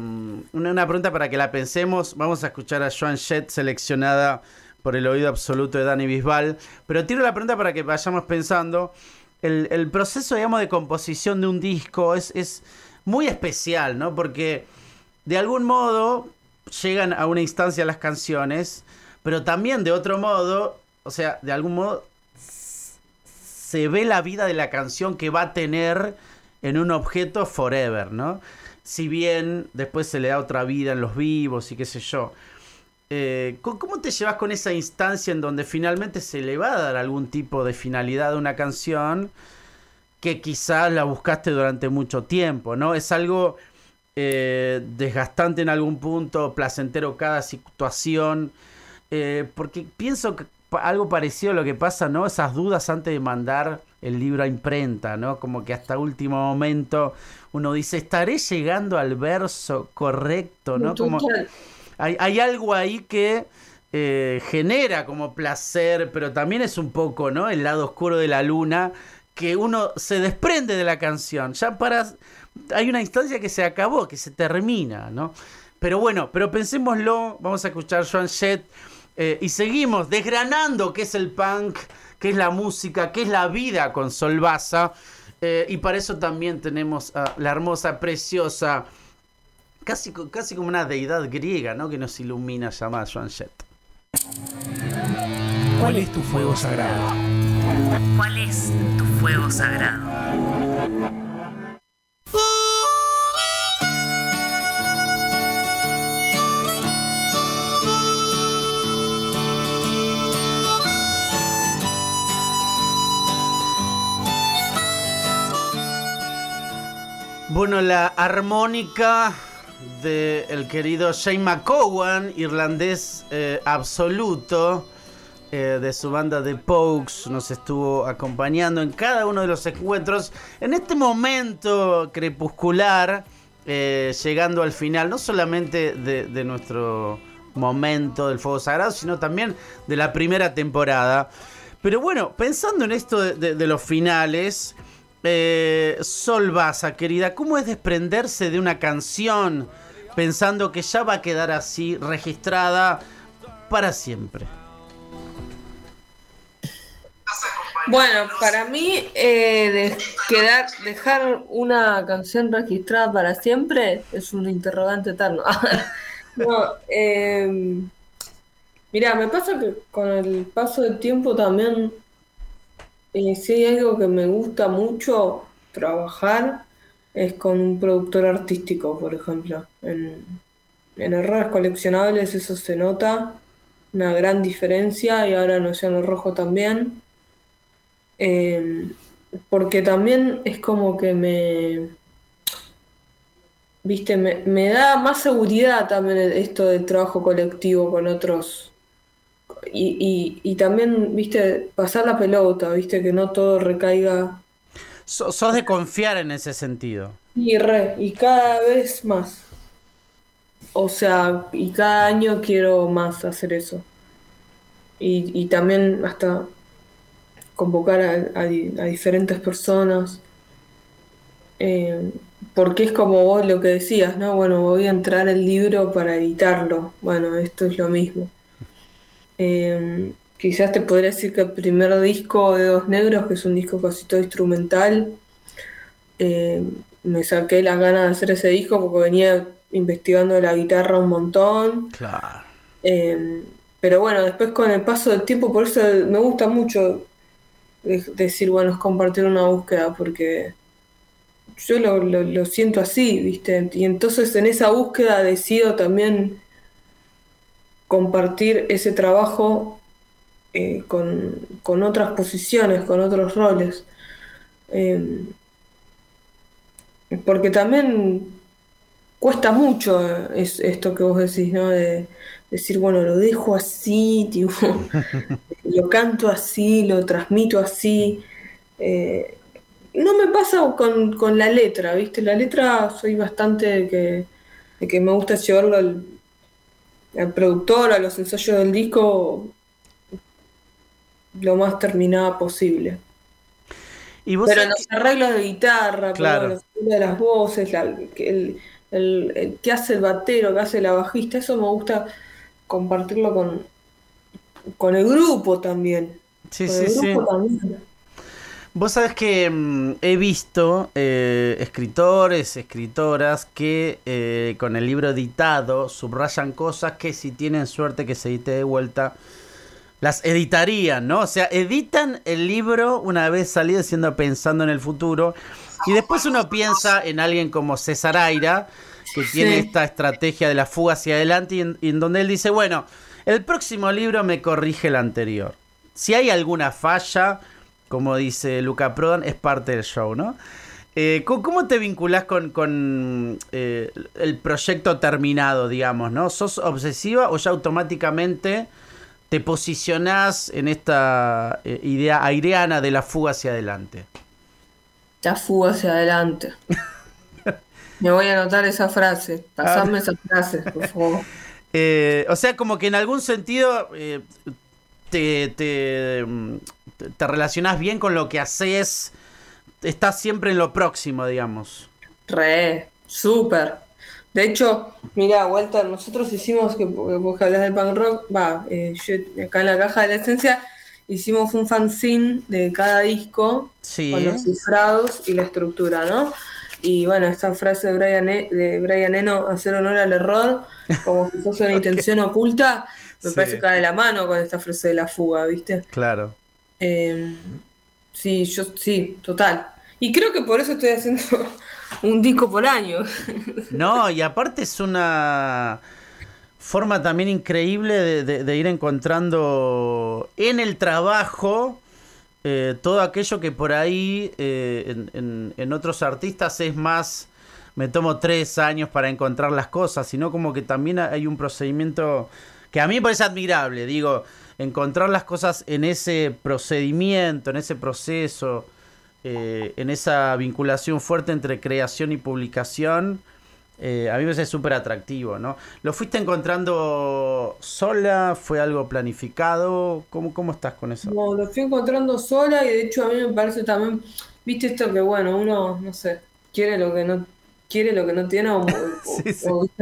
Speaker 1: una, pregunta para que la pensemos. Vamos a escuchar a Joan Jett seleccionada por el oído absoluto de Dani Bisbal. Pero tiro la pregunta para que vayamos pensando. El, proceso, digamos, de composición de un disco es, es, muy especial, ¿no? Porque de algún modo llegan a una instancia las canciones, pero también de otro modo, o sea, de algún modo se ve la vida de la canción que va a tener en un objeto forever, ¿no? Si bien después se le da otra vida en los vivos y qué sé yo. Eh, ¿Cómo te llevas con esa instancia en donde finalmente se le va a dar algún tipo de finalidad a una canción que quizás la buscaste durante mucho tiempo, ¿no? Es algo eh, desgastante en algún punto, placentero cada situación, eh, porque pienso que algo parecido a lo que pasa, ¿no? Esas dudas antes de mandar el libro a imprenta, ¿no? Como que hasta último momento uno dice, ¿estaré llegando al verso correcto, ¿no? Como hay, algo ahí que eh, genera como placer, pero también es un poco, ¿no? El lado oscuro de la luna, que uno se desprende de la canción. Ya para... Hay una instancia que se acabó, que se termina, ¿no? Pero bueno, pero pensémoslo, vamos a escuchar Joan Jett eh, y seguimos desgranando qué es el punk, qué es la música, qué es la vida con Solvaza. Eh, y para eso también tenemos a la hermosa, preciosa, casi, casi como una deidad griega, ¿no? Que nos ilumina llamada Joan Jett.
Speaker 3: ¿Cuál es tu fuego sagrado?
Speaker 4: ¿Cuál es tu fuego sagrado?
Speaker 1: Bueno, la armónica del el querido Shane McCowan, irlandés eh, absoluto, eh, de su banda de Pokes, nos estuvo acompañando en cada uno de los encuentros. En este momento crepuscular, eh, llegando al final, no solamente de, nuestro momento del Fuego Sagrado, sino también de la primera temporada. Pero bueno, pensando en esto de los finales, eh, Sol Baza, querida, ¿cómo es desprenderse de una canción pensando que ya va a quedar así registrada para siempre?
Speaker 2: Bueno, para mí eh, quedar, dejar una canción registrada para siempre es un interrogante eterno. no, eh, mira, me pasa que con el paso del tiempo también eh, si hay algo que me gusta mucho trabajar es con un productor artístico, por ejemplo. En, en errores coleccionables eso se nota, una gran diferencia, y ahora en Océano Rojo también. Em, porque también es como que me, viste, me, me, da más seguridad también esto del trabajo colectivo con otros y, y, también, viste, pasar la pelota, viste, que no todo recaiga.
Speaker 1: sos de confiar en ese sentido.
Speaker 2: Y re, y cada vez más. o sea, y cada año quiero más hacer eso. Y, y también hasta convocar a, a diferentes personas. Eh, porque es como vos lo que decías, ¿no? Bueno, voy a entrar el libro para editarlo. Bueno, esto es lo mismo. Eh, quizás te podría decir que el primer disco de Dos Negros, que es un disco casi todo instrumental, eh, me saqué las ganas de hacer ese disco porque venía investigando la guitarra un montón.
Speaker 1: Claro.
Speaker 2: pero bueno, después con el paso del tiempo, por eso me gusta mucho decir, bueno, es compartir una búsqueda, porque yo lo, siento así, ¿viste? Y entonces en esa búsqueda decido también compartir ese trabajo eh, con, otras posiciones, con otros roles. Em, porque también cuesta mucho es, esto que vos decís, ¿no? De decir, bueno, lo dejo así, lo canto así, lo transmito así. Eh, no me pasa con, la letra, ¿viste? La letra soy bastante que, de que me gusta llevarlo al, productor, a los ensayos del disco, lo más terminada posible. pero los arreglos de guitarra,
Speaker 1: claro.
Speaker 2: los de las voces, el, el, que hace el batero, que hace la bajista, eso me gusta compartirlo con, con el grupo también.
Speaker 1: Sí, sí, sí. Vos sabés que mm, he visto eh, escritores, escritoras que eh, con el libro editado subrayan cosas que si tienen suerte que se edite de vuelta, las editarían, ¿no? O sea, editan el libro una vez salido siendo pensando en el futuro. Y después uno piensa en alguien como César Aira, que tiene esta estrategia de la fuga hacia adelante y en donde él dice, bueno, el próximo libro me corrige el anterior. Si hay alguna falla como dice Luca Prodan, es parte del show, ¿no? Eh, ¿Cómo te vinculás con, eh, el proyecto terminado, digamos, ¿no? ¿Sos obsesiva o ya automáticamente te posicionás en esta eh, idea aireana de la fuga hacia adelante?
Speaker 2: La fuga hacia adelante. Me voy a anotar esa frase. Pasame esa frase, por favor.
Speaker 1: o sea, como que en algún sentido te, mm, te, relacionás bien con lo que haces, estás siempre en lo próximo, digamos.
Speaker 2: Re, súper. De hecho, mira, Walter, nosotros hicimos, que vos que hablas del punk rock, va, eh, acá en la caja de la esencia hicimos un fanzine de cada disco con los cifrados y la estructura, ¿no? Y bueno, esta frase de Brian, e, de Brian Eno, hacer honor al error, como si fuese una intención oculta, me parece que cae de la mano con esta frase de la fuga, ¿viste?
Speaker 1: Claro.
Speaker 2: Em, sí, yo sí, total. Y creo que por eso estoy haciendo un disco por año.
Speaker 1: No, y aparte es una forma también increíble de, ir encontrando en el trabajo eh, todo aquello que por ahí eh, en, en, otros artistas es más, me tomo tres años para encontrar las cosas, sino como que también hay un procedimiento que a mí me parece admirable, digo, encontrar las cosas en ese procedimiento, en ese proceso, eh, en esa vinculación fuerte entre creación y publicación, eh, a mí me parece súper atractivo, ¿no? ¿Lo fuiste encontrando sola? ¿Fue algo planificado? ¿Cómo, ¿Cómo estás con eso?
Speaker 2: No, lo fui encontrando sola y de hecho a mí me parece también, viste esto que bueno, uno, no sé, quiere lo que no quiere lo que no tiene o,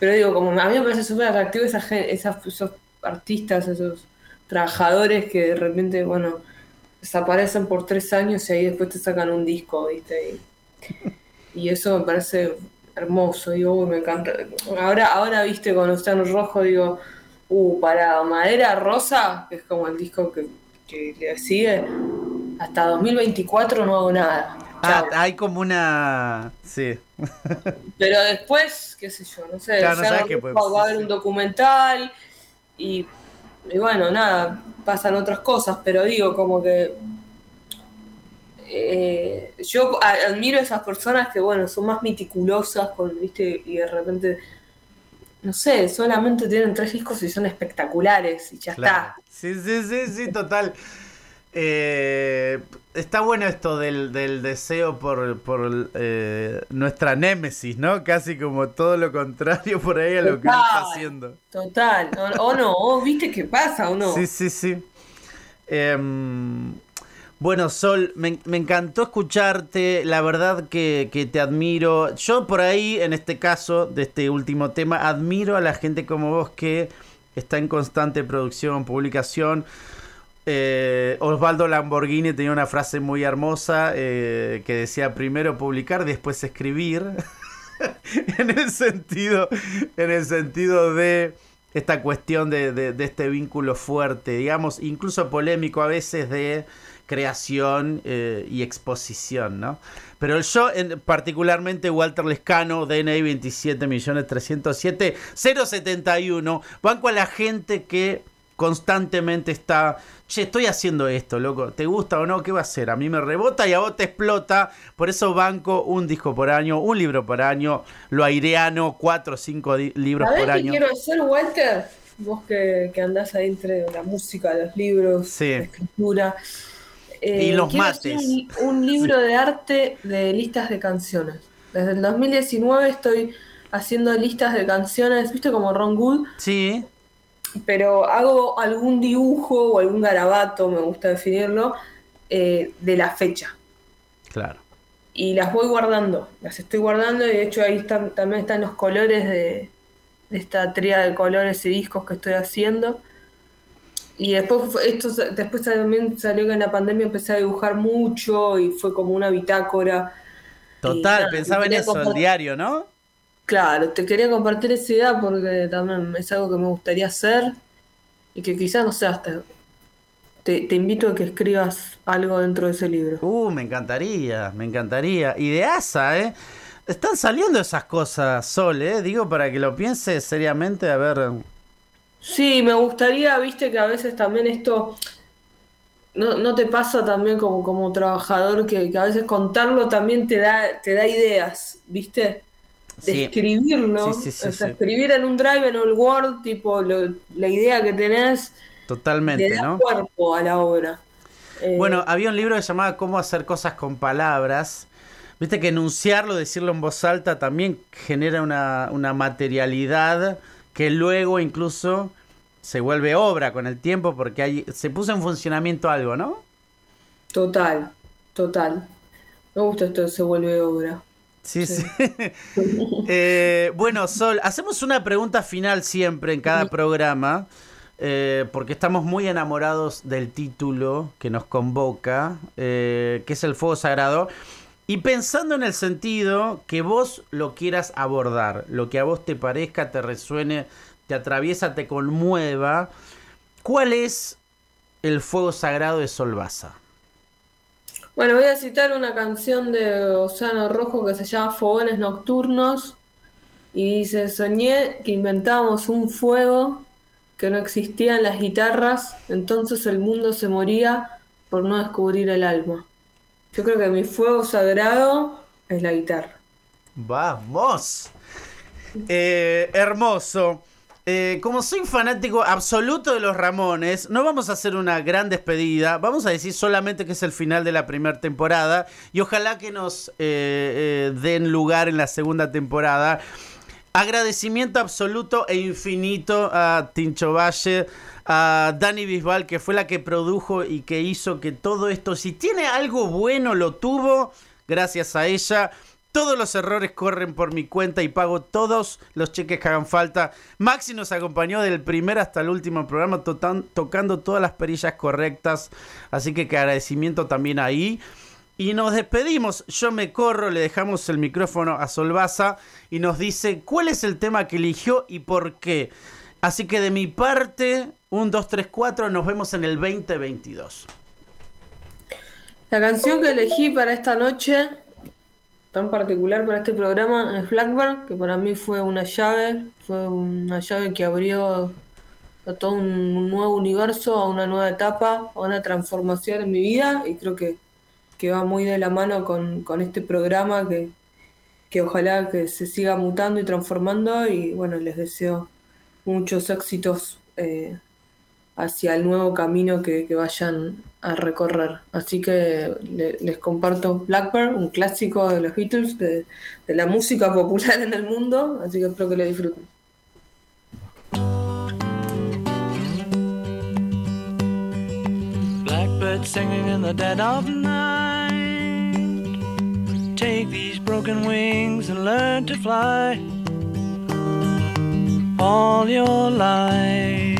Speaker 2: pero digo como a mí me parece súper atractivo esa, esos artistas esos trabajadores que de repente bueno desaparecen por tres años y ahí después te sacan un disco viste y, eso me parece hermoso digo me encanta ahora ahora viste con Océano Rojo digo uh para Madera Rosa que es como el disco que, que le sigue hasta 2024 no hago nada
Speaker 1: Ah, hay como una. Sí.
Speaker 2: Pero después, qué sé yo, no sé. va a haber un documental y, bueno, nada, pasan otras cosas, pero digo, como que. Eh, yo admiro a esas personas que, bueno, son más meticulosas, con, ¿viste? Y de repente. No sé, solamente tienen tres discos y son espectaculares y ya está.
Speaker 1: Sí, sí, sí, sí, total. Eh, está bueno esto del, deseo por, por eh, nuestra némesis, ¿no? Casi como todo lo contrario por ahí a lo que uno está haciendo.
Speaker 2: Total, o, no, viste qué pasa o no.
Speaker 1: Sí, sí, sí. Em, bueno, Sol, me, encantó escucharte, la verdad que, que, te admiro. Yo por ahí, en este caso, de este último tema, admiro a la gente como vos que está en constante producción, publicación. Eh, Osvaldo Lamborghini tenía una frase muy hermosa eh, que decía primero publicar, después escribir. en el sentido, en el sentido de esta cuestión de, este vínculo fuerte, digamos, incluso polémico a veces de creación eh, y exposición, ¿no? Pero yo, en, particularmente Walter Lescano, DNI 27.307.071, banco a la gente que constantemente está, che, estoy haciendo esto, loco, ¿te gusta o no? ¿Qué va a hacer? A mí me rebota y a vos te explota, por eso banco un disco por año, un libro por año, lo aireano, cuatro o cinco libros por año.
Speaker 2: ¿Qué quiero hacer, Walter? Vos que, que andás ahí entre la música, los libros, la escritura.
Speaker 1: Eh, y los mates.
Speaker 2: Un, un libro de arte de listas de canciones. Desde el 2019 estoy haciendo listas de canciones, ¿viste? Como Ron Good.
Speaker 1: Sí
Speaker 2: pero hago algún dibujo o algún garabato, me gusta definirlo, eh, de la fecha.
Speaker 1: Claro.
Speaker 2: Y las voy guardando, las estoy guardando y de hecho ahí están, también están los colores de, esta tríada de colores y discos que estoy haciendo. Y después, esto, después también salió que en la pandemia empecé a dibujar mucho y fue como una bitácora.
Speaker 1: Total, pensaba en eso, el diario, ¿no?
Speaker 2: Claro, te quería compartir esa idea porque también es algo que me gustaría hacer y que quizás, no sé, hasta te, invito a que escribas algo dentro de ese libro.
Speaker 1: Uh, me encantaría, me encantaría. Y de asa, ¿eh? Están saliendo esas cosas, Sol, ¿eh? Digo, para que lo pienses seriamente, a ver.
Speaker 2: Sí, me gustaría, viste, que a veces también esto... No, no te pasa también como, como trabajador que, que a veces contarlo también te da, te da ideas, ¿viste? De escribirlo, escribir en un drive, en un Word, tipo la idea que tenés.
Speaker 1: Totalmente,
Speaker 2: le
Speaker 1: da
Speaker 2: cuerpo a la obra.
Speaker 1: Eh, bueno, había un libro que se llamaba Cómo hacer cosas con palabras. Viste que enunciarlo, decirlo en voz alta, también genera una, una materialidad que luego incluso se vuelve obra con el tiempo porque hay, se puso en funcionamiento algo, ¿no?
Speaker 2: Total, total. Me gusta esto, se vuelve obra.
Speaker 1: Sí, sí. Eh, bueno, Sol, hacemos una pregunta final siempre en cada programa, eh, porque estamos muy enamorados del título que nos convoca, eh, que es el fuego sagrado, y pensando en el sentido que vos lo quieras abordar, lo que a vos te parezca, te resuene, te atraviesa, te conmueva, ¿cuál es el fuego sagrado de Solvaza?
Speaker 2: Bueno, voy a citar una canción de Océano Rojo que se llama Fogones Nocturnos y dice, soñé que inventábamos un fuego que no existía en las guitarras, entonces el mundo se moría por no descubrir el alma. Yo creo que mi fuego sagrado es la guitarra.
Speaker 1: Vamos. Eh, hermoso. Eh, como soy fanático absoluto de los Ramones, no vamos a hacer una gran despedida. Vamos a decir solamente que es el final de la primera temporada. Y ojalá que nos eh, eh, den lugar en la segunda temporada. Agradecimiento absoluto e infinito a Tincho Valle, a Dani Bisbal, que fue la que produjo y que hizo que todo esto, si tiene algo bueno, lo tuvo, gracias a ella. Todos los errores corren por mi cuenta y pago todos los cheques que hagan falta. Maxi nos acompañó del primer hasta el último programa tocando todas las perillas correctas. Así que, agradecimiento también ahí. Y nos despedimos. Yo me corro, le dejamos el micrófono a Solvaza y nos dice cuál es el tema que eligió y por qué. Así que de mi parte, un 2, 3, 4, nos vemos en el 2022.
Speaker 2: La canción que elegí para esta noche tan particular para este programa es Blackbird, que para mí fue una llave, fue una llave que abrió a todo un nuevo universo, a una nueva etapa, a una transformación en mi vida y creo que, que va muy de la mano con, este programa que, que ojalá que se siga mutando y transformando y bueno, les deseo muchos éxitos eh,
Speaker 5: hacia el nuevo camino que, vayan a recorrer. Así que les comparto Blackbird, un clásico de los Beatles, de, la música popular en el mundo, así que espero que lo disfruten. Blackbird singing in the dead of night. Take these broken wings and learn to fly all your life.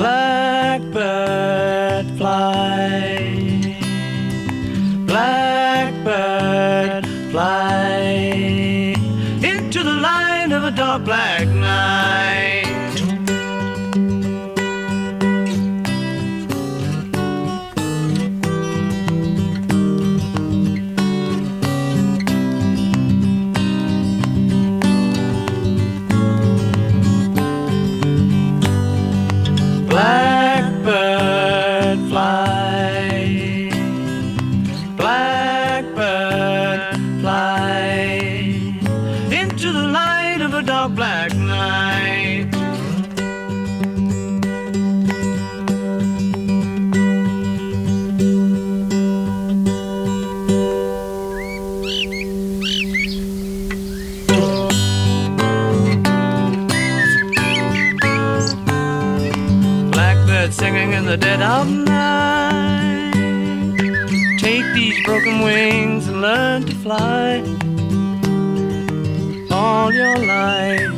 Speaker 5: blackbird fly. Blackbird fly into the light of a dark black night. Take these broken wings and learn to fly all your life.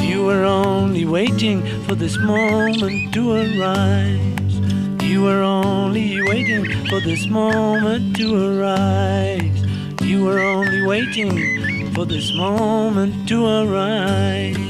Speaker 5: You were only waiting for this moment to arise. You were only waiting for this moment to arise. You were only waiting for this moment to arise.